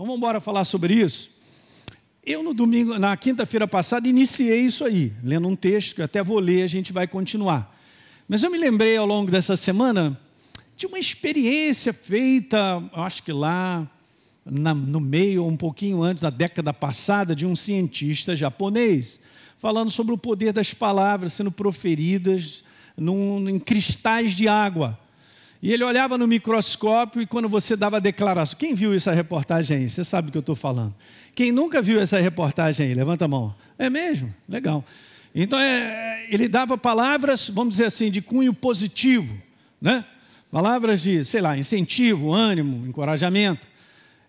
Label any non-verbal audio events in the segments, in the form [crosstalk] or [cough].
Então vamos embora falar sobre isso. Eu no domingo, na quinta-feira passada, iniciei isso aí, lendo um texto que eu até vou ler, a gente vai continuar. Mas eu me lembrei ao longo dessa semana de uma experiência feita, acho que lá na, no meio, um pouquinho antes da década passada, de um cientista japonês, falando sobre o poder das palavras sendo proferidas num, em cristais de água. E ele olhava no microscópio e quando você dava declaração. Quem viu essa reportagem aí? Você sabe do que eu estou falando. Quem nunca viu essa reportagem aí? Levanta a mão. É mesmo? Legal. Então é, ele dava palavras, vamos dizer assim, de cunho positivo, né? Palavras de, sei lá, incentivo, ânimo, encorajamento.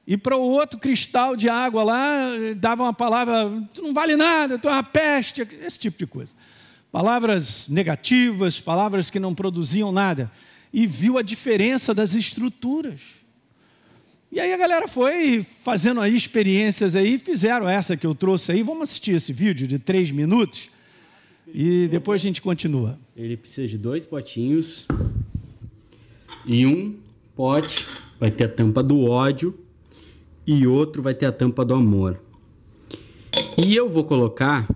E para o outro cristal de água lá, dava uma palavra, tu não vale nada, tu é uma peste, esse tipo de coisa. Palavras negativas, palavras que não produziam nada e viu a diferença das estruturas. E aí a galera foi fazendo aí experiências aí, fizeram essa que eu trouxe aí. Vamos assistir esse vídeo de três minutos e depois a gente continua. Ele precisa de dois potinhos e um pote vai ter a tampa do ódio e outro vai ter a tampa do amor. E eu vou colocar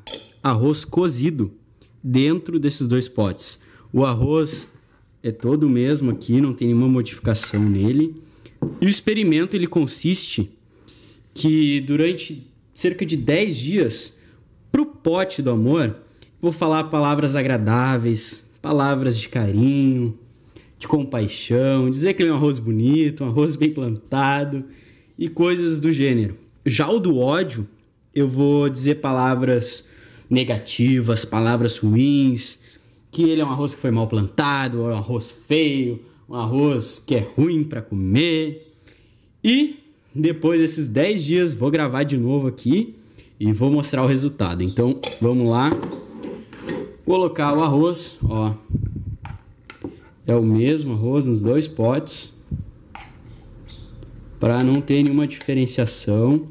arroz cozido dentro desses dois potes. O arroz é todo o mesmo aqui, não tem nenhuma modificação nele. E o experimento ele consiste que durante cerca de 10 dias, para o pote do amor, vou falar palavras agradáveis, palavras de carinho, de compaixão, dizer que ele é um arroz bonito, um arroz bem plantado e coisas do gênero. Já o do ódio, eu vou dizer palavras negativas, palavras ruins, que ele é um arroz que foi mal plantado, um arroz feio, um arroz que é ruim para comer. E depois desses 10 dias vou gravar de novo aqui e vou mostrar o resultado. Então, vamos lá. Colocar o arroz, ó. É o mesmo arroz nos dois potes. Para não ter nenhuma diferenciação.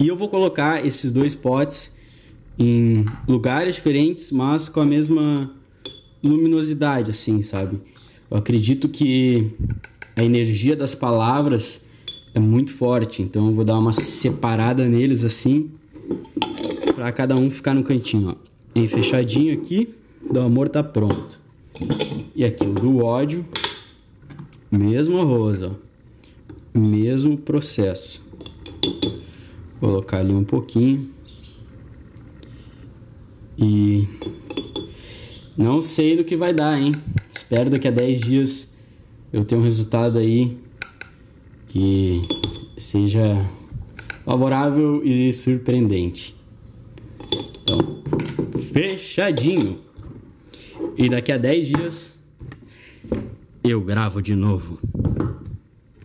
E eu vou colocar esses dois potes em lugares diferentes, mas com a mesma luminosidade, assim, sabe? Eu acredito que a energia das palavras é muito forte, então eu vou dar uma separada neles assim, para cada um ficar no cantinho, ó. Bem fechadinho aqui, do amor tá pronto. E aqui o do ódio, mesmo arroz, ó. Mesmo processo. Vou colocar ali um pouquinho. E não sei do que vai dar, hein? Espero daqui a 10 dias eu ter um resultado aí que seja favorável e surpreendente. Então, fechadinho. E daqui a 10 dias eu gravo de novo.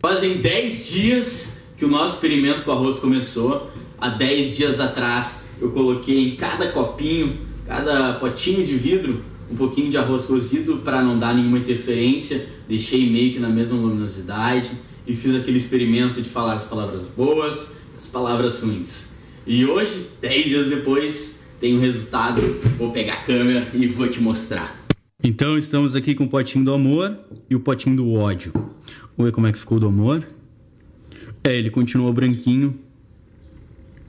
Fazem 10 dias que o nosso experimento com arroz começou. Há 10 dias atrás eu coloquei em cada copinho, cada potinho de vidro, um pouquinho de arroz cozido para não dar nenhuma interferência, deixei meio que na mesma luminosidade e fiz aquele experimento de falar as palavras boas, as palavras ruins. E hoje, 10 dias depois, tem o um resultado, vou pegar a câmera e vou te mostrar. Então estamos aqui com o potinho do amor e o potinho do ódio. Vamos ver como é que ficou do amor. É, ele continuou branquinho.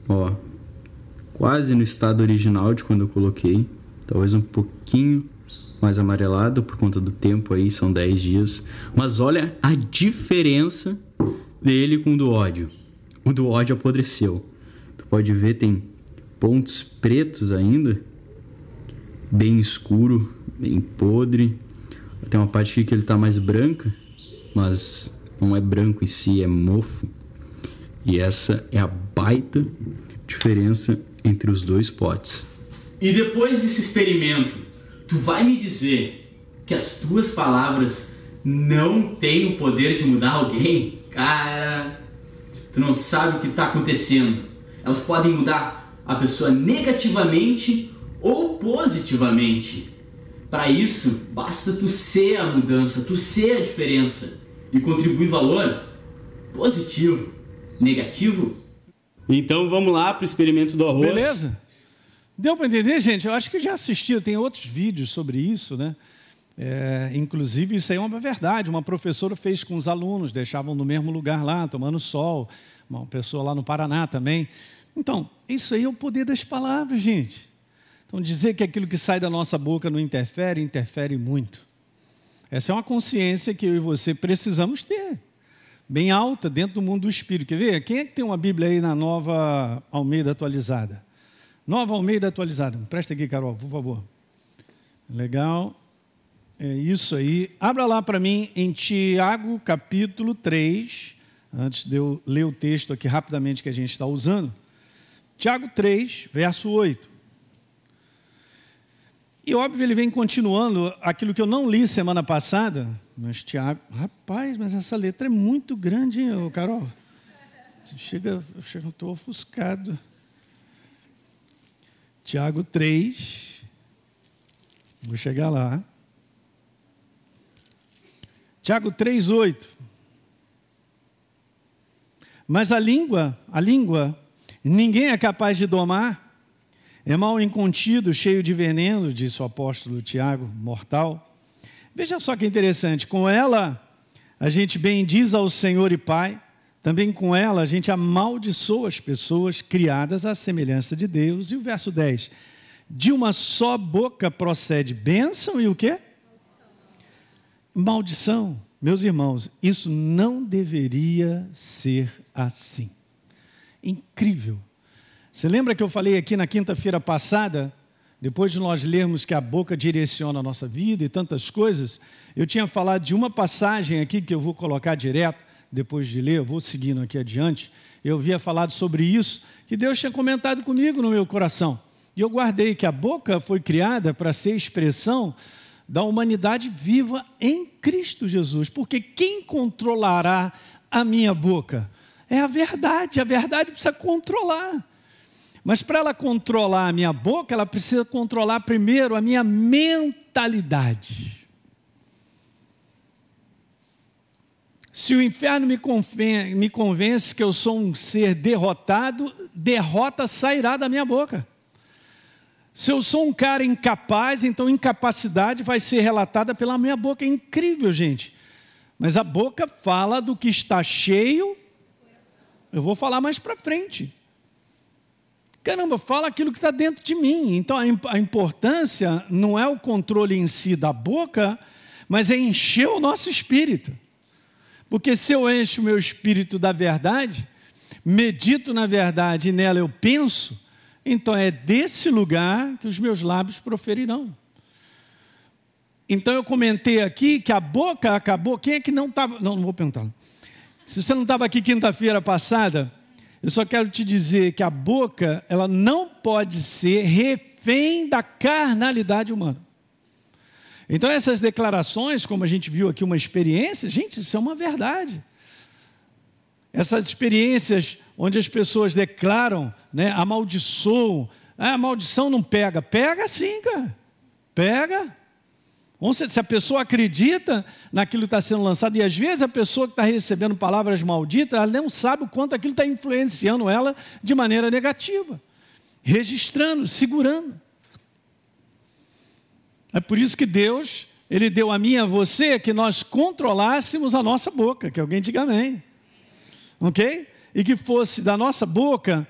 Ó, quase no estado original de quando eu coloquei. Talvez um pouquinho mais amarelado por conta do tempo aí, são 10 dias. Mas olha a diferença dele com o do ódio. O do ódio apodreceu. Tu pode ver, tem pontos pretos ainda, bem escuro, bem podre. Tem uma parte aqui que ele tá mais branca, mas não é branco em si, é mofo. E essa é a baita diferença entre os dois potes. E depois desse experimento, Tu vai me dizer que as tuas palavras não têm o poder de mudar alguém? Cara, tu não sabe o que está acontecendo. Elas podem mudar a pessoa negativamente ou positivamente. Para isso, basta tu ser a mudança, tu ser a diferença e contribuir valor positivo, negativo. Então vamos lá para o experimento do arroz. Beleza? Deu para entender, gente? Eu acho que já assistiu, tem outros vídeos sobre isso, né? É, inclusive, isso aí é uma verdade. Uma professora fez com os alunos, deixavam no mesmo lugar lá, tomando sol. Uma pessoa lá no Paraná também. Então, isso aí é o poder das palavras, gente. Então, dizer que aquilo que sai da nossa boca não interfere, interfere muito. Essa é uma consciência que eu e você precisamos ter, bem alta, dentro do mundo do espírito. Quer ver? Quem é que tem uma Bíblia aí na nova Almeida atualizada? Nova Almeida atualizada. Presta aqui, Carol, por favor. Legal. É isso aí. Abra lá para mim em Tiago, capítulo 3, antes de eu ler o texto aqui rapidamente que a gente está usando. Tiago 3, verso 8. E óbvio, ele vem continuando aquilo que eu não li semana passada, mas Tiago, rapaz, mas essa letra é muito grande, hein, Carol? Chega, eu estou ofuscado. Tiago 3, vou chegar lá. Tiago 3, 8. Mas a língua, a língua, ninguém é capaz de domar, é mal incontido, cheio de veneno, disse o apóstolo Tiago, mortal. Veja só que interessante, com ela a gente bendiz ao Senhor e Pai, também com ela a gente amaldiçoa as pessoas criadas à semelhança de Deus. E o verso 10: De uma só boca procede bênção e o quê? Maldição. Meus irmãos, isso não deveria ser assim. Incrível. Você lembra que eu falei aqui na quinta-feira passada, depois de nós lermos que a boca direciona a nossa vida e tantas coisas, eu tinha falado de uma passagem aqui que eu vou colocar direto, depois de ler, vou seguindo aqui adiante, eu havia falado sobre isso, que Deus tinha comentado comigo no meu coração. E eu guardei que a boca foi criada para ser expressão da humanidade viva em Cristo Jesus. Porque quem controlará a minha boca? É a verdade, a verdade precisa controlar. Mas para ela controlar a minha boca, ela precisa controlar primeiro a minha mentalidade. Se o inferno me convence, me convence que eu sou um ser derrotado, derrota sairá da minha boca. Se eu sou um cara incapaz, então incapacidade vai ser relatada pela minha boca. É incrível, gente. Mas a boca fala do que está cheio. Eu vou falar mais para frente. Caramba, fala aquilo que está dentro de mim. Então a importância não é o controle em si da boca, mas é encher o nosso espírito. Porque se eu encho o meu espírito da verdade, medito na verdade e nela eu penso, então é desse lugar que os meus lábios proferirão. Então eu comentei aqui que a boca acabou. Quem é que não estava. Não, não vou perguntar. Se você não estava aqui quinta-feira passada, eu só quero te dizer que a boca, ela não pode ser refém da carnalidade humana. Então, essas declarações, como a gente viu aqui, uma experiência, gente, isso é uma verdade. Essas experiências onde as pessoas declaram, né, amaldiçoam, ah, a maldição não pega. Pega sim, cara. Pega. Se a pessoa acredita naquilo que está sendo lançado, e às vezes a pessoa que está recebendo palavras malditas, ela não sabe o quanto aquilo está influenciando ela de maneira negativa, registrando, segurando. É por isso que Deus, Ele deu a mim e a você que nós controlássemos a nossa boca, que alguém diga amém. Ok? E que fosse da nossa boca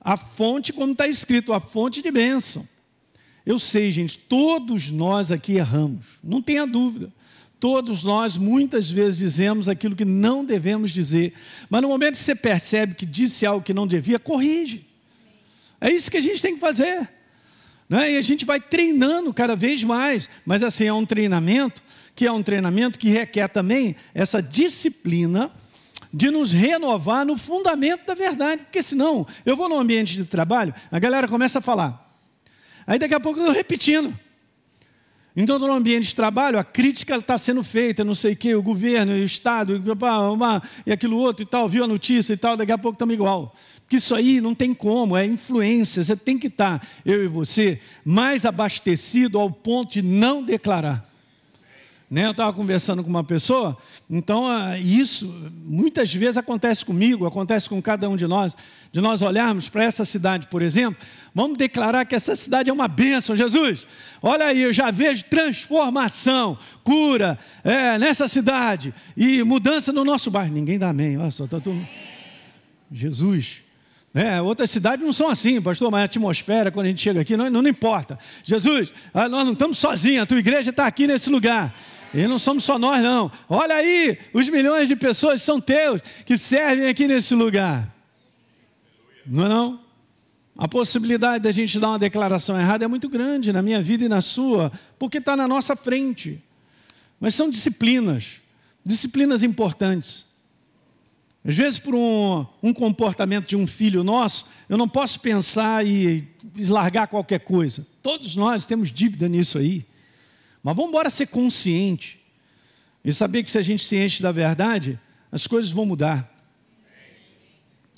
a fonte, como está escrito, a fonte de bênção. Eu sei, gente, todos nós aqui erramos, não tenha dúvida. Todos nós muitas vezes dizemos aquilo que não devemos dizer, mas no momento que você percebe que disse algo que não devia, corrige. É isso que a gente tem que fazer. Né? E a gente vai treinando cada vez mais, mas assim, é um treinamento que é um treinamento que requer também essa disciplina de nos renovar no fundamento da verdade, porque senão eu vou no ambiente de trabalho, a galera começa a falar, aí daqui a pouco eu estou repetindo. Então, no ambiente de trabalho, a crítica está sendo feita, não sei o quê, o governo, o Estado, e aquilo outro e tal, viu a notícia e tal, daqui a pouco estamos igual. Porque isso aí não tem como, é influência. Você tem que estar, eu e você, mais abastecido ao ponto de não declarar. Né? Eu estava conversando com uma pessoa, então ah, isso muitas vezes acontece comigo, acontece com cada um de nós, de nós olharmos para essa cidade, por exemplo, vamos declarar que essa cidade é uma bênção, Jesus. Olha aí, eu já vejo transformação, cura é, nessa cidade e mudança no nosso bairro. Ninguém dá amém, olha só, tá todo... Jesus. É, outras cidades não são assim, pastor, mas a atmosfera, quando a gente chega aqui, não, não, não importa. Jesus, ah, nós não estamos sozinhos, a tua igreja está aqui nesse lugar. E não somos só nós, não. Olha aí, os milhões de pessoas são teus que servem aqui nesse lugar. Não é não? A possibilidade da gente dar uma declaração errada é muito grande na minha vida e na sua, porque está na nossa frente. Mas são disciplinas, disciplinas importantes. Às vezes, por um, um, comportamento de um filho nosso, eu não posso pensar e largar qualquer coisa. Todos nós temos dívida nisso aí. Mas vamos embora ser consciente e saber que se a gente se enche da verdade, as coisas vão mudar.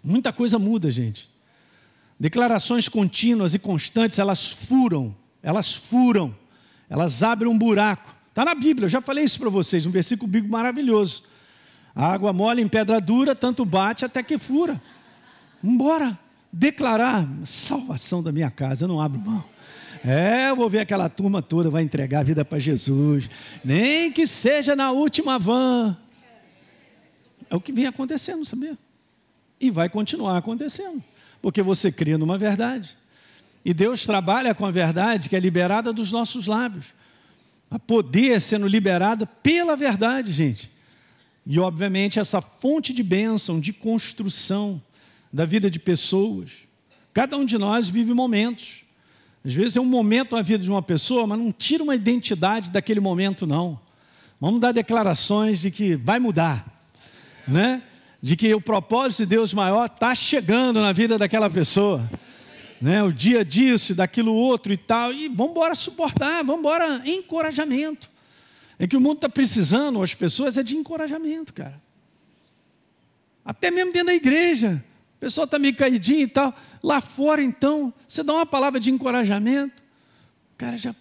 Muita coisa muda, gente. Declarações contínuas e constantes, elas furam, elas furam, elas abrem um buraco. Está na Bíblia, eu já falei isso para vocês, um versículo bíblico maravilhoso. A água mole em pedra dura, tanto bate até que fura. Embora declarar salvação da minha casa, eu não abro mão. É, eu vou ver aquela turma toda, vai entregar a vida para Jesus. Nem que seja na última van. É o que vem acontecendo, sabia? E vai continuar acontecendo. Porque você crê numa verdade. E Deus trabalha com a verdade que é liberada dos nossos lábios. A poder sendo liberada pela verdade, gente. E, obviamente, essa fonte de bênção, de construção da vida de pessoas. Cada um de nós vive momentos às vezes é um momento na vida de uma pessoa, mas não tira uma identidade daquele momento, não. Vamos dar declarações de que vai mudar, né? De que o propósito de Deus maior está chegando na vida daquela pessoa, né? O dia disso, daquilo outro e tal, e vamos embora suportar, vamos embora encorajamento. É que o mundo está precisando, as pessoas, é de encorajamento, cara. Até mesmo dentro da igreja pessoa está meio caidinha e tal. Lá fora, então, você dá uma palavra de encorajamento, o cara já,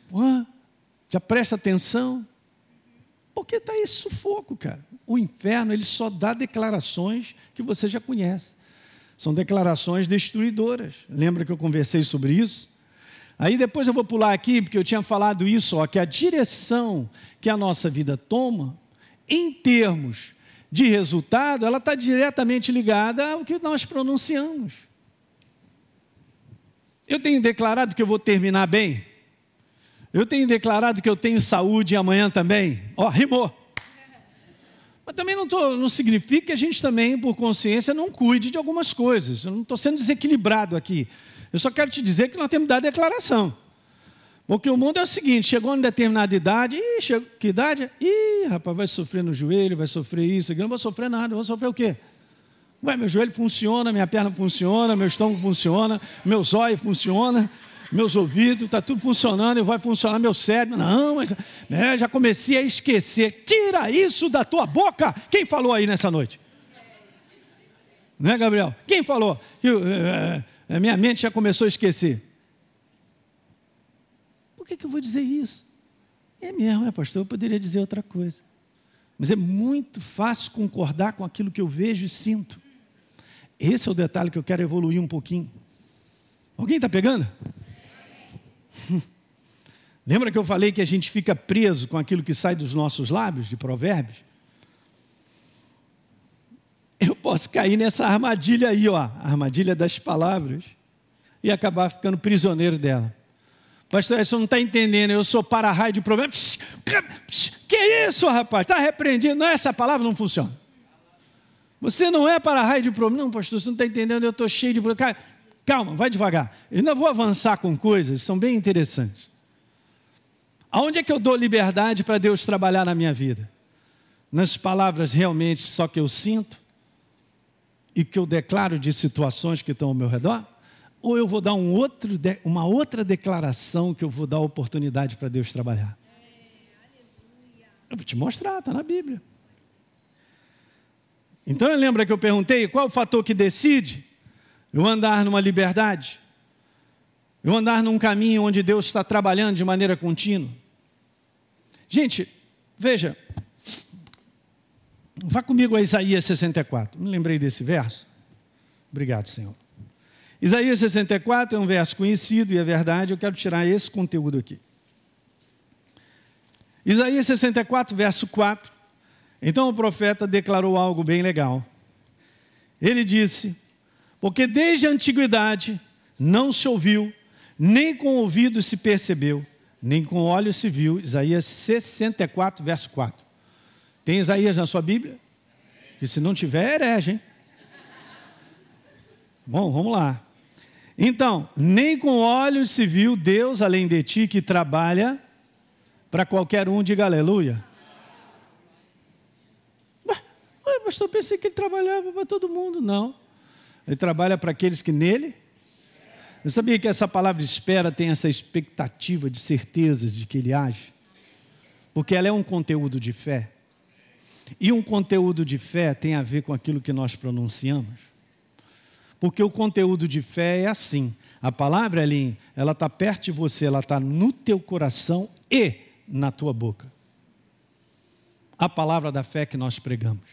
já presta atenção. Porque está esse sufoco, cara. O inferno, ele só dá declarações que você já conhece. São declarações destruidoras. Lembra que eu conversei sobre isso? Aí depois eu vou pular aqui, porque eu tinha falado isso, ó, que a direção que a nossa vida toma, em termos de resultado, ela está diretamente ligada ao que nós pronunciamos. Eu tenho declarado que eu vou terminar bem. Eu tenho declarado que eu tenho saúde amanhã também. Ó, rimou. Mas também não, tô, não significa que a gente também, por consciência, não cuide de algumas coisas. Eu não estou sendo desequilibrado aqui. Eu só quero te dizer que nós temos que dar declaração. Porque o mundo é o seguinte: chegou uma determinada idade, ih, chegou, que idade? Ih, rapaz, vai sofrer no joelho, vai sofrer isso, eu não vou sofrer nada, vou sofrer o quê? Ué, meu joelho funciona, minha perna funciona, meu estômago funciona, meu zóio funciona, meus ouvidos, está tudo funcionando, e vai funcionar meu cérebro. Não, mas né, já comecei a esquecer. Tira isso da tua boca! Quem falou aí nessa noite? Né, Gabriel? Quem falou? Que, é, é, minha mente já começou a esquecer. Por que, que eu vou dizer isso? É mesmo, é pastor, eu poderia dizer outra coisa. Mas é muito fácil concordar com aquilo que eu vejo e sinto. Esse é o detalhe que eu quero evoluir um pouquinho. Alguém está pegando? [laughs] Lembra que eu falei que a gente fica preso com aquilo que sai dos nossos lábios, de provérbios? [laughs] Eu posso cair nessa armadilha aí, ó, armadilha das palavras, e acabar ficando prisioneiro dela. Pastor, você não está entendendo, eu sou para-raio de problema. Que isso, rapaz? Está repreendido. Não, essa palavra não funciona. Você não é para-raio de problema. Não, pastor, você não está entendendo, eu estou cheio de problema. Calma, vai devagar. Eu ainda vou avançar com coisas são bem interessantes. Aonde é que eu dou liberdade para Deus trabalhar na minha vida? Nas palavras realmente só que eu sinto e que eu declaro de situações que estão ao meu redor? ou eu vou dar um outro, uma outra declaração que eu vou dar oportunidade para Deus trabalhar? Eu vou te mostrar, está na Bíblia. Então lembra que eu perguntei qual o fator que decide eu andar numa liberdade? Eu andar num caminho onde Deus está trabalhando de maneira contínua? Gente, Veja, vá comigo a Isaías 64. Me lembrei desse verso. Obrigado, Senhor. Isaías 64 é um verso conhecido e é verdade, eu quero tirar esse conteúdo aqui. Isaías 64, verso 4. Então o profeta declarou algo bem legal. Ele disse: Porque desde a antiguidade não se ouviu, nem com ouvido se percebeu, nem com olhos se viu. Isaías 64, verso 4. Tem Isaías na sua Bíblia? Que se não tiver, é herege, hein? Bom, vamos lá. Então, nem com olhos se viu Deus além de ti que trabalha para qualquer um, diga aleluia. Ué, pastor, pensei que ele trabalhava para todo mundo. Não. Ele trabalha para aqueles que nele. Eu sabia que essa palavra espera tem essa expectativa de certeza de que ele age? Porque ela é um conteúdo de fé. E um conteúdo de fé tem a ver com aquilo que nós pronunciamos. Porque o conteúdo de fé é assim. A palavra, Elinho, ela está perto de você, ela está no teu coração e na tua boca. A palavra da fé que nós pregamos.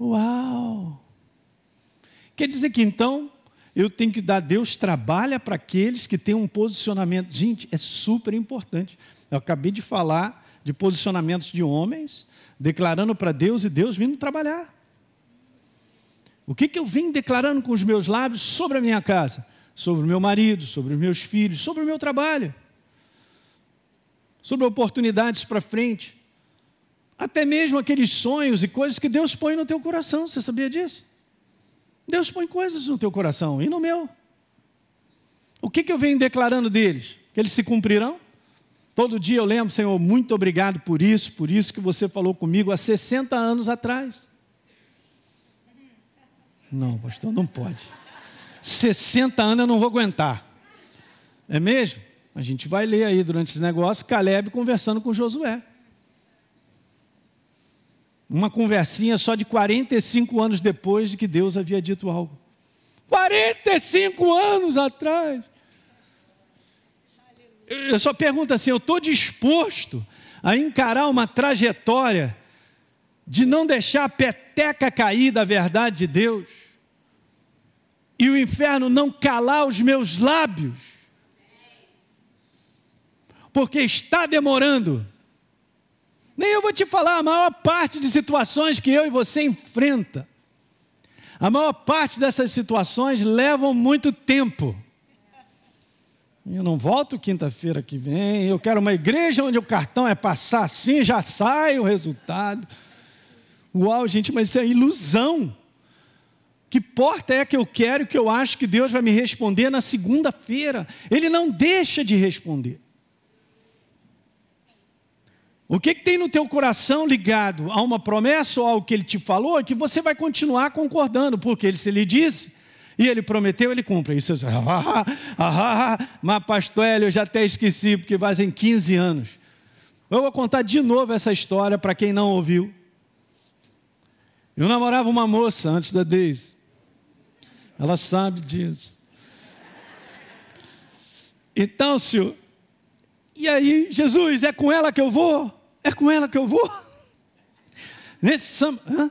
Uau! Quer dizer que então eu tenho que dar Deus trabalha para aqueles que têm um posicionamento. Gente, é super importante. Eu acabei de falar de posicionamentos de homens, declarando para Deus e Deus vindo trabalhar. O que, que eu vim declarando com os meus lábios sobre a minha casa? Sobre o meu marido, sobre os meus filhos, sobre o meu trabalho, sobre oportunidades para frente, até mesmo aqueles sonhos e coisas que Deus põe no teu coração. Você sabia disso? Deus põe coisas no teu coração e no meu. O que, que eu venho declarando deles? Que eles se cumprirão? Todo dia eu lembro, Senhor, muito obrigado por isso, por isso que você falou comigo há 60 anos atrás. Não, pastor, não pode. 60 anos eu não vou aguentar. É mesmo? A gente vai ler aí durante esse negócio Caleb conversando com Josué. Uma conversinha só de 45 anos depois de que Deus havia dito algo. 45 anos atrás. Eu só pergunto assim: eu estou disposto a encarar uma trajetória de não deixar a peteca cair da verdade de Deus e o inferno não calar os meus lábios, porque está demorando. Nem eu vou te falar a maior parte de situações que eu e você enfrenta. A maior parte dessas situações levam muito tempo. Eu não volto quinta-feira que vem. Eu quero uma igreja onde o cartão é passar assim, já sai o resultado. Uau, gente, mas isso é ilusão. Que porta é que eu quero que eu acho que Deus vai me responder na segunda-feira? Ele não deixa de responder. O que, que, tem no teu coração ligado a uma promessa ou ao que ele te falou é que você vai continuar concordando, porque ele se lhe disse e ele prometeu, ele cumpre. Isso você [laughs] ah, ah, ah, ah, mas pastor Hélio, eu já até esqueci, porque fazem 15 anos. Eu vou contar de novo essa história para quem não ouviu. Eu namorava uma moça antes da Deise. Ela sabe disso. Então, senhor, e aí, Jesus, é com ela que eu vou? É com ela que eu vou. Nesse samba,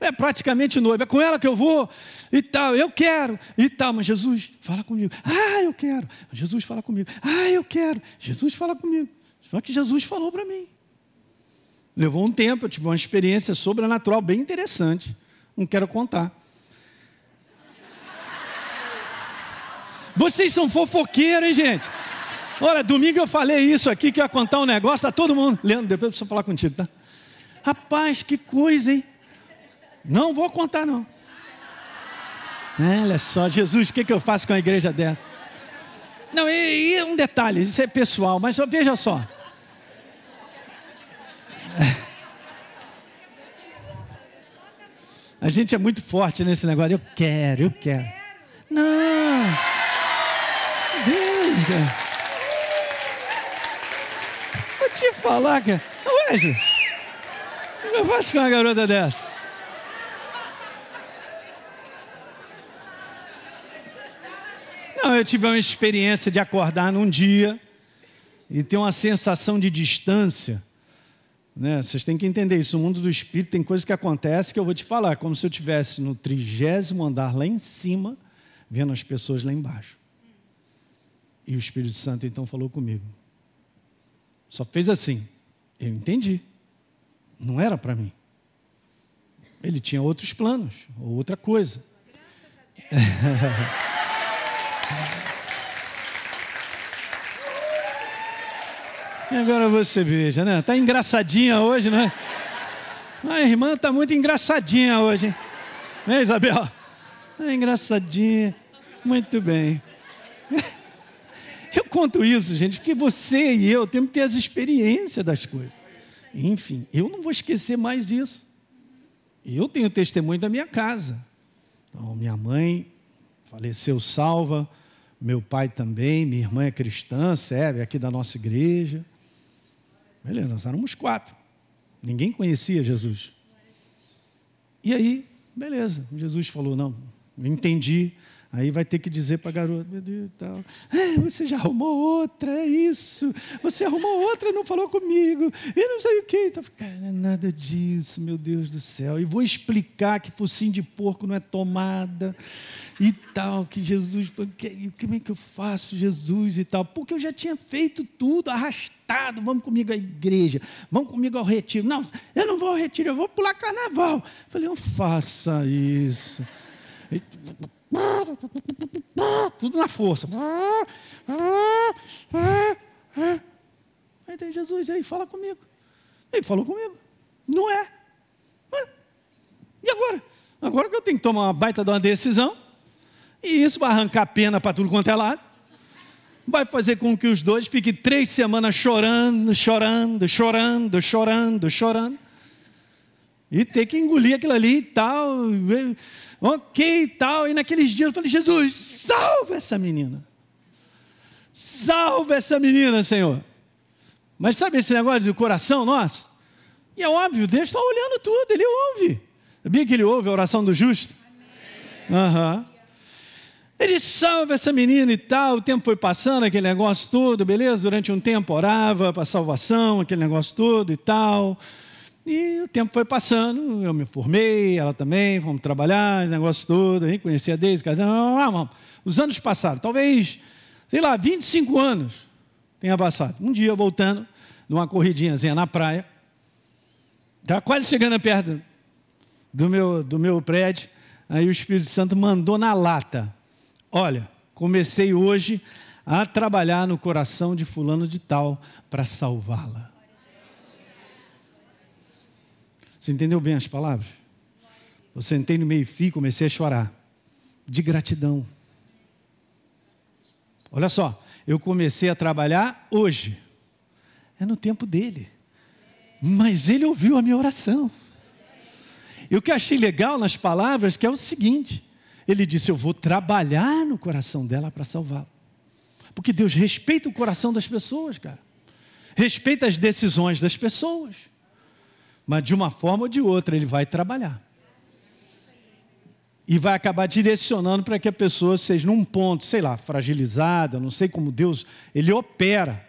é praticamente noiva, é com ela que eu vou e tal, eu quero e tal, mas Jesus, fala comigo. Ah, eu quero. Jesus fala comigo. Ah, eu quero. Jesus fala comigo. Só que Jesus falou para mim. Levou um tempo, eu tive uma experiência sobrenatural bem interessante. Não quero contar. Vocês são fofoqueiros, hein, gente? Olha, domingo eu falei isso aqui, que ia contar um negócio, tá todo mundo. Leandro, depois eu preciso falar contigo, tá? Rapaz, que coisa, hein? Não vou contar, não. Olha só, Jesus, o que, que eu faço com a igreja dessa? Não, e, e um detalhe, isso é pessoal, mas veja só. [laughs] A gente é muito forte nesse negócio. Eu quero, eu quero. Não. Deus, cara te falar, cara. Ué, o que eu faço com uma garota dessa? Eu tive uma experiência de acordar num dia e ter uma sensação de distância Né? Vocês têm que entender isso. No mundo do espírito tem coisas que acontecem que eu vou te falar, como se eu estivesse no trigésimo andar lá em cima, vendo as pessoas lá embaixo. E o Espírito Santo então falou comigo. Só fez assim. Eu entendi. Não era para mim. Ele tinha outros planos, ou outra coisa. [laughs] E agora você veja, né? Tá engraçadinha hoje, né? A irmã tá muito engraçadinha hoje, hein? Né, Isabel? É engraçadinha. Muito bem. Eu conto isso, gente, porque você e eu temos que ter as experiências das coisas. Enfim, eu não vou esquecer mais isso. Eu tenho testemunho da minha casa. Então, minha mãe faleceu salva, meu pai também, minha irmã é cristã, serve aqui da nossa igreja. Beleza, nós éramos quatro. Ninguém conhecia Jesus. E aí, beleza, Jesus falou: não, entendi. Aí vai ter que dizer para a garota, meu Deus, tal. É, você já arrumou outra, é isso. Você arrumou outra, não falou comigo. E não sei o quê. Então, cara, não é nada disso, meu Deus do céu. E vou explicar que focinho de porco não é tomada e tal, que Jesus, que, como é que eu faço, Jesus e tal? Porque eu já tinha feito tudo, arrastado, vamos comigo à igreja, vamos comigo ao retiro. Não, eu não vou ao retiro, eu vou pular carnaval. falei, não faça isso. Tudo na força. Aí tem Jesus aí, fala comigo. Ele falou comigo. Não é. E agora? Agora que eu tenho que tomar uma baita de uma decisão, e isso vai arrancar pena para tudo quanto é lado, vai fazer com que os dois fiquem três semanas chorando, chorando, chorando, chorando, chorando, e ter que engolir aquilo ali e tal ok e tal. E naqueles dias eu falei: Jesus, salva essa menina. Salva essa menina, Senhor. Mas sabe esse negócio de coração nosso? E é óbvio, Deus está olhando tudo, Ele ouve. Sabia que Ele ouve a oração do justo? Uhum. Ele salva essa menina e tal. O tempo foi passando, aquele negócio todo, beleza? Durante um tempo orava para salvação, aquele negócio todo e tal. E o tempo foi passando, eu me formei, ela também, fomos trabalhar, esse negócio todo, a gente conhecia desde casamos. Os anos passaram, talvez, sei lá, 25 anos tenha passado. Um dia voltando, numa corridinhazinha na praia, estava quase chegando perto do meu, do meu prédio, aí o Espírito Santo mandou na lata: Olha, comecei hoje a trabalhar no coração de Fulano de Tal para salvá-la. Você entendeu bem as palavras? Eu sentei no meio-fio e comecei a chorar. De gratidão. Olha só, eu comecei a trabalhar hoje. É no tempo dele. Mas ele ouviu a minha oração. E o que achei legal nas palavras que é o seguinte: ele disse, Eu vou trabalhar no coração dela para salvá-la. Porque Deus respeita o coração das pessoas, cara. Respeita as decisões das pessoas mas de uma forma ou de outra ele vai trabalhar. E vai acabar direcionando para que a pessoa seja num ponto, sei lá, fragilizada, não sei como Deus, ele opera.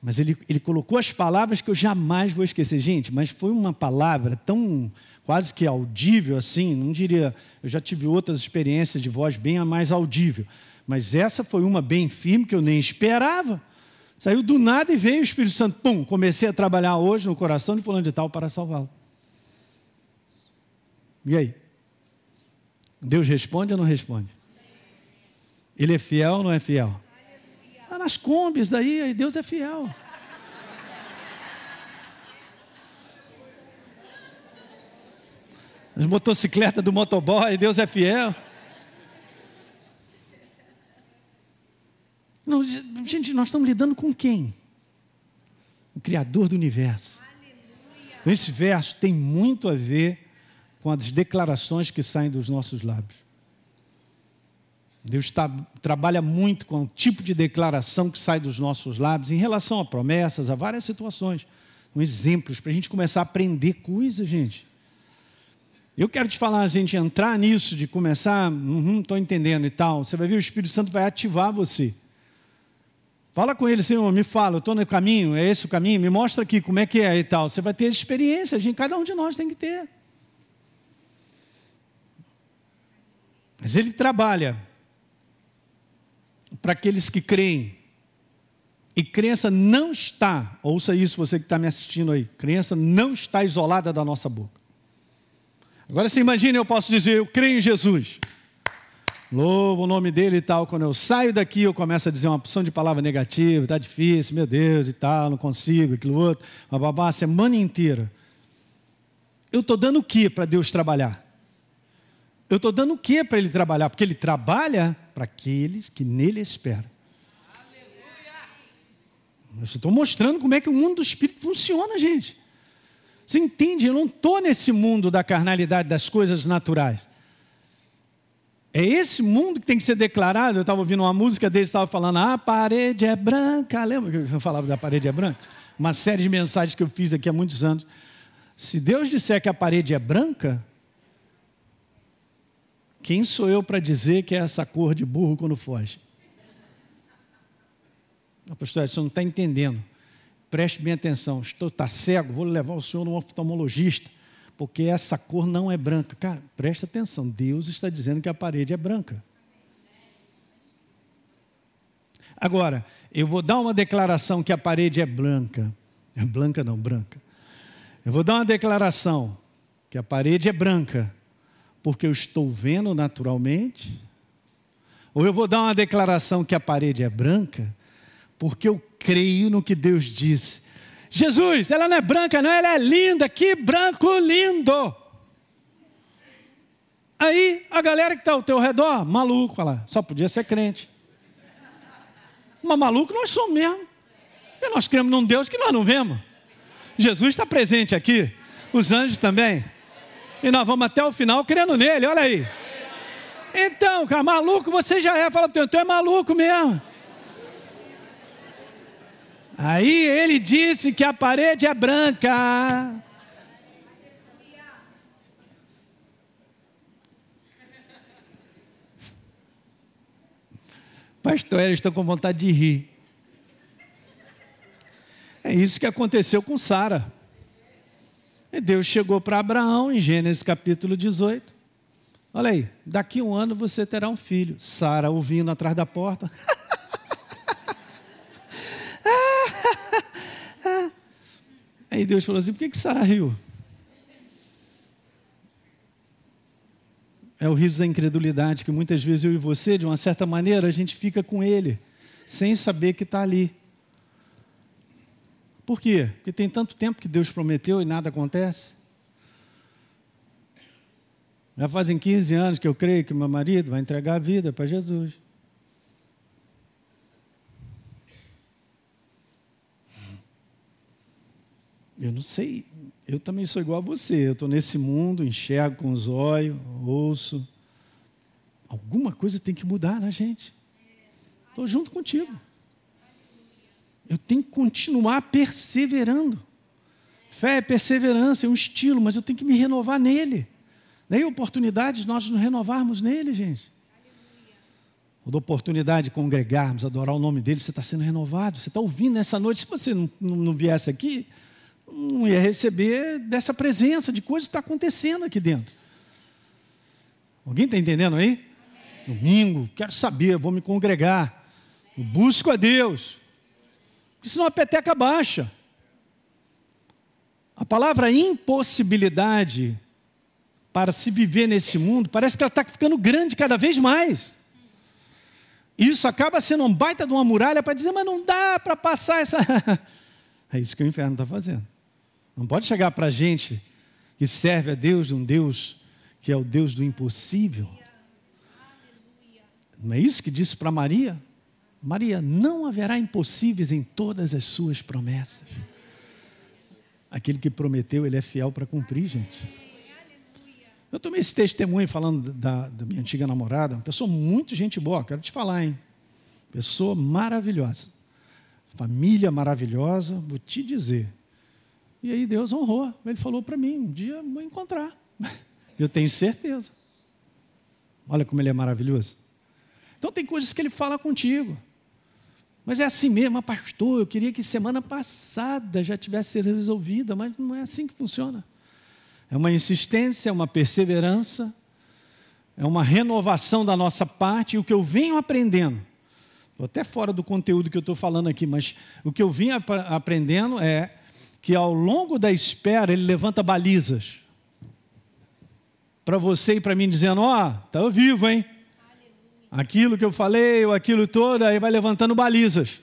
Mas ele, ele colocou as palavras que eu jamais vou esquecer. Gente, mas foi uma palavra tão quase que audível assim, não diria, eu já tive outras experiências de voz bem mais audível, mas essa foi uma bem firme que eu nem esperava. Saiu do nada e veio o Espírito Santo. Pum, comecei a trabalhar hoje no coração de fulano de tal para salvá-lo. E aí? Deus responde ou não responde? Ele é fiel ou não é fiel? Está nas combis daí, Deus é fiel. As motocicletas do motoboy, Deus é fiel. Não, gente, nós estamos lidando com quem? O Criador do universo. Então, esse verso tem muito a ver com as declarações que saem dos nossos lábios. Deus tá, trabalha muito com o tipo de declaração que sai dos nossos lábios em relação a promessas, a várias situações. Com exemplos para a gente começar a aprender coisas, gente. Eu quero te falar, a gente entrar nisso, de começar, estou uhum, entendendo e tal. Você vai ver, o Espírito Santo vai ativar você. Fala com ele, Senhor, me fala, eu estou no caminho, é esse o caminho, me mostra aqui como é que é e tal. Você vai ter experiência, gente, cada um de nós tem que ter. Mas ele trabalha para aqueles que creem. E crença não está, ouça isso você que está me assistindo aí, crença não está isolada da nossa boca. Agora você imagina, eu posso dizer, eu creio em Jesus. Louvo o nome dele e tal. Quando eu saio daqui, eu começo a dizer uma opção de palavra negativa, está difícil, meu Deus e tal, não consigo, aquilo outro, babá, a semana inteira. Eu estou dando o que para Deus trabalhar? Eu estou dando o que para Ele trabalhar? Porque Ele trabalha para aqueles que nele esperam. Eu estou mostrando como é que o mundo do Espírito funciona, gente. Você entende? Eu não estou nesse mundo da carnalidade das coisas naturais. É esse mundo que tem que ser declarado. Eu estava ouvindo uma música deles, estava falando, a parede é branca. Lembra que eu falava da parede é branca? Uma série de mensagens que eu fiz aqui há muitos anos. Se Deus disser que a parede é branca, quem sou eu para dizer que é essa cor de burro quando foge? Pastor, você não está entendendo. Preste bem atenção. Estou tá cego, vou levar o senhor num oftalmologista porque essa cor não é branca. Cara, presta atenção, Deus está dizendo que a parede é branca. Agora, eu vou dar uma declaração que a parede é branca. É branca não, branca. Eu vou dar uma declaração que a parede é branca, porque eu estou vendo naturalmente. Ou eu vou dar uma declaração que a parede é branca, porque eu creio no que Deus disse Jesus, ela não é branca, não, ela é linda, que branco lindo. Aí a galera que está ao teu redor, maluco, fala, só podia ser crente. Mas maluco nós somos mesmo. E nós cremos num Deus que nós não vemos. Jesus está presente aqui, os anjos também. E nós vamos até o final crendo nele, olha aí. Então, cara, maluco você já é. Fala para teu, tu é maluco mesmo. Aí ele disse que a parede é branca. Pastor, eles estão com vontade de rir. É isso que aconteceu com Sara. Deus chegou para Abraão em Gênesis capítulo 18. Olha aí, daqui um ano você terá um filho. Sara ouvindo atrás da porta. [laughs] Aí Deus falou assim: por que, que Sara riu? É o riso da incredulidade que muitas vezes eu e você, de uma certa maneira, a gente fica com ele, sem saber que está ali. Por quê? Porque tem tanto tempo que Deus prometeu e nada acontece. Já fazem 15 anos que eu creio que meu marido vai entregar a vida para Jesus. Eu não sei. Eu também sou igual a você. Eu estou nesse mundo, enxergo com os olhos, ouço. Alguma coisa tem que mudar na gente. Estou junto contigo. Eu tenho que continuar perseverando. Fé é perseverança, é um estilo, mas eu tenho que me renovar nele. Daí oportunidade de nós nos renovarmos nele, gente. Ou oportunidade de congregarmos, adorar o nome dele, você está sendo renovado, você está ouvindo nessa noite. Se você não, não viesse aqui, não ia receber dessa presença de coisas que está acontecendo aqui dentro. Alguém está entendendo aí? Domingo, quero saber, vou me congregar. Eu busco a Deus. Porque senão a peteca baixa. A palavra impossibilidade para se viver nesse mundo parece que ela está ficando grande cada vez mais. Isso acaba sendo um baita de uma muralha para dizer, mas não dá para passar essa. [laughs] é isso que o inferno está fazendo. Não pode chegar para a gente que serve a Deus, um Deus que é o Deus do impossível. Não é isso que disse para Maria? Maria, não haverá impossíveis em todas as suas promessas. Aquele que prometeu, ele é fiel para cumprir, gente. Eu tomei esse testemunho falando da, da, minha antiga namorada, uma pessoa muito gente boa, quero te falar, hein? Pessoa maravilhosa. Família maravilhosa, vou te dizer. E aí Deus honrou. Ele falou para mim: um dia vou encontrar. [laughs] Eu tenho certeza. Olha como ele é maravilhoso. Então tem coisas que ele fala contigo. Mas é assim mesmo, pastor. Eu queria que semana passada já tivesse sido resolvida, mas não é assim que funciona. É uma insistência, é uma perseverança, é uma renovação da nossa parte. E o que eu venho aprendendo, estou até fora do conteúdo que eu estou falando aqui, mas o que eu vim ap aprendendo é que ao longo da espera ele levanta balizas para você e para mim, dizendo: Ó, oh, está vivo, hein? Aquilo que eu falei, ou aquilo todo, aí vai levantando balizas.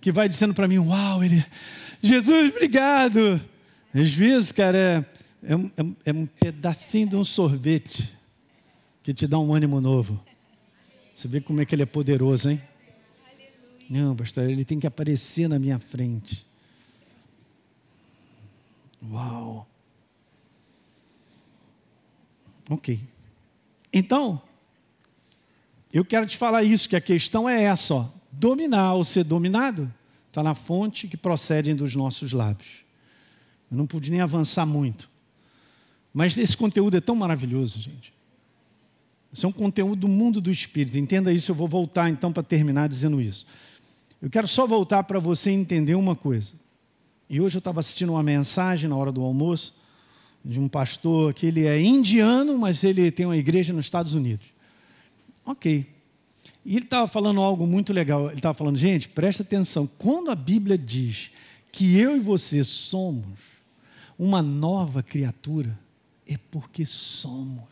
Que vai dizendo para mim: Uau, ele, Jesus, obrigado. Às vezes, cara, é é um, é um pedacinho de um sorvete que te dá um ânimo novo. Você vê como é que ele é poderoso, hein? Não, pastor, ele tem que aparecer na minha frente. Uau! Ok. Então, eu quero te falar isso, que a questão é essa, ó. Dominar ou ser dominado está na fonte que procedem dos nossos lábios. Eu não pude nem avançar muito. Mas esse conteúdo é tão maravilhoso, gente. Esse é um conteúdo do mundo do espírito. Entenda isso, eu vou voltar então para terminar dizendo isso. Eu quero só voltar para você entender uma coisa. E hoje eu estava assistindo uma mensagem na hora do almoço de um pastor que ele é indiano, mas ele tem uma igreja nos Estados Unidos. Ok. E ele estava falando algo muito legal. Ele estava falando, gente, presta atenção. Quando a Bíblia diz que eu e você somos uma nova criatura, é porque somos.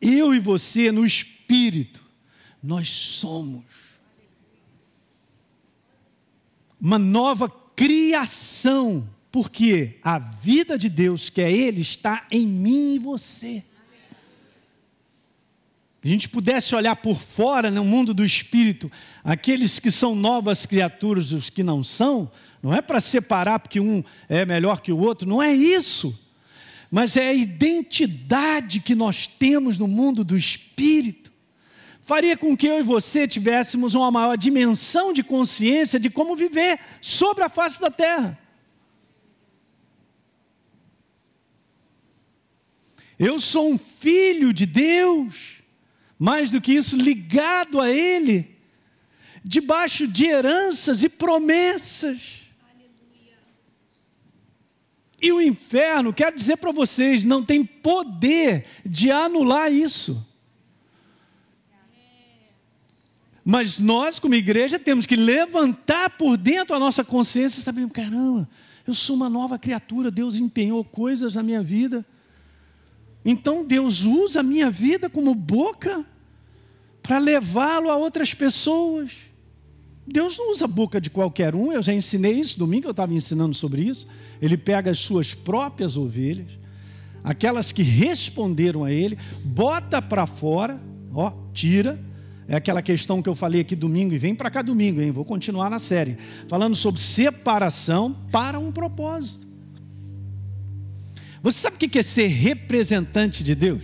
Eu e você, no espírito, nós somos. Uma nova criação, porque a vida de Deus, que é Ele, está em mim e você. A gente pudesse olhar por fora no mundo do espírito, aqueles que são novas criaturas, os que não são, não é para separar porque um é melhor que o outro, não é isso. Mas é a identidade que nós temos no mundo do espírito. Faria com que eu e você tivéssemos uma maior dimensão de consciência de como viver sobre a face da terra. Eu sou um filho de Deus, mais do que isso, ligado a Ele, debaixo de heranças e promessas. E o inferno, quero dizer para vocês, não tem poder de anular isso. Mas nós, como igreja, temos que levantar por dentro a nossa consciência, sabendo, caramba, eu sou uma nova criatura, Deus empenhou coisas na minha vida. Então Deus usa a minha vida como boca para levá-lo a outras pessoas. Deus não usa a boca de qualquer um, eu já ensinei isso, domingo eu estava ensinando sobre isso. Ele pega as suas próprias ovelhas, aquelas que responderam a ele, bota para fora, ó, tira. É aquela questão que eu falei aqui domingo, e vem para cá domingo, hein? Vou continuar na série, falando sobre separação para um propósito. Você sabe o que é ser representante de Deus?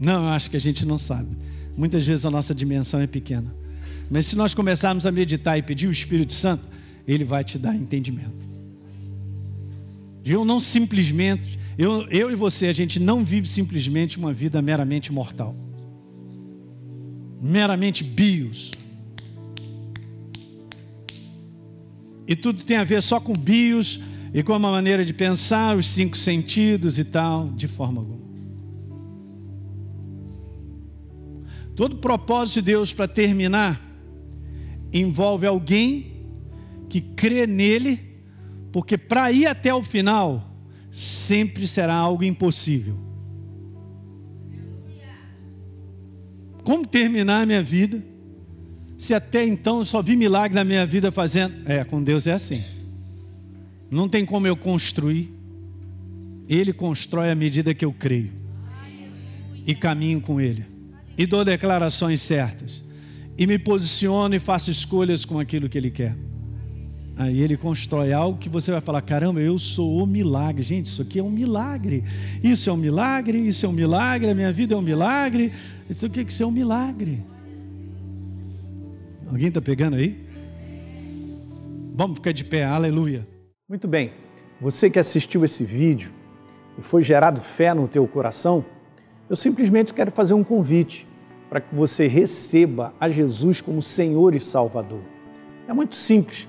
Não, eu acho que a gente não sabe. Muitas vezes a nossa dimensão é pequena. Mas se nós começarmos a meditar e pedir o Espírito Santo, ele vai te dar entendimento. Eu não simplesmente, eu, eu e você, a gente não vive simplesmente uma vida meramente mortal, meramente bios. E tudo tem a ver só com bios e com uma maneira de pensar, os cinco sentidos e tal, de forma alguma. Todo propósito de Deus para terminar envolve alguém que crê nele porque para ir até o final, sempre será algo impossível. Como terminar a minha vida? Se até então eu só vi milagre na minha vida fazendo. É, com Deus é assim. Não tem como eu construir. Ele constrói à medida que eu creio. E caminho com Ele. E dou declarações certas. E me posiciono e faço escolhas com aquilo que Ele quer. Aí ele constrói algo que você vai falar: caramba, eu sou o milagre. Gente, isso aqui é um milagre. Isso é um milagre, isso é um milagre, a minha vida é um milagre. Isso aqui é um milagre. Alguém está pegando aí? Vamos ficar de pé, aleluia. Muito bem, você que assistiu esse vídeo e foi gerado fé no teu coração, eu simplesmente quero fazer um convite para que você receba a Jesus como Senhor e Salvador. É muito simples,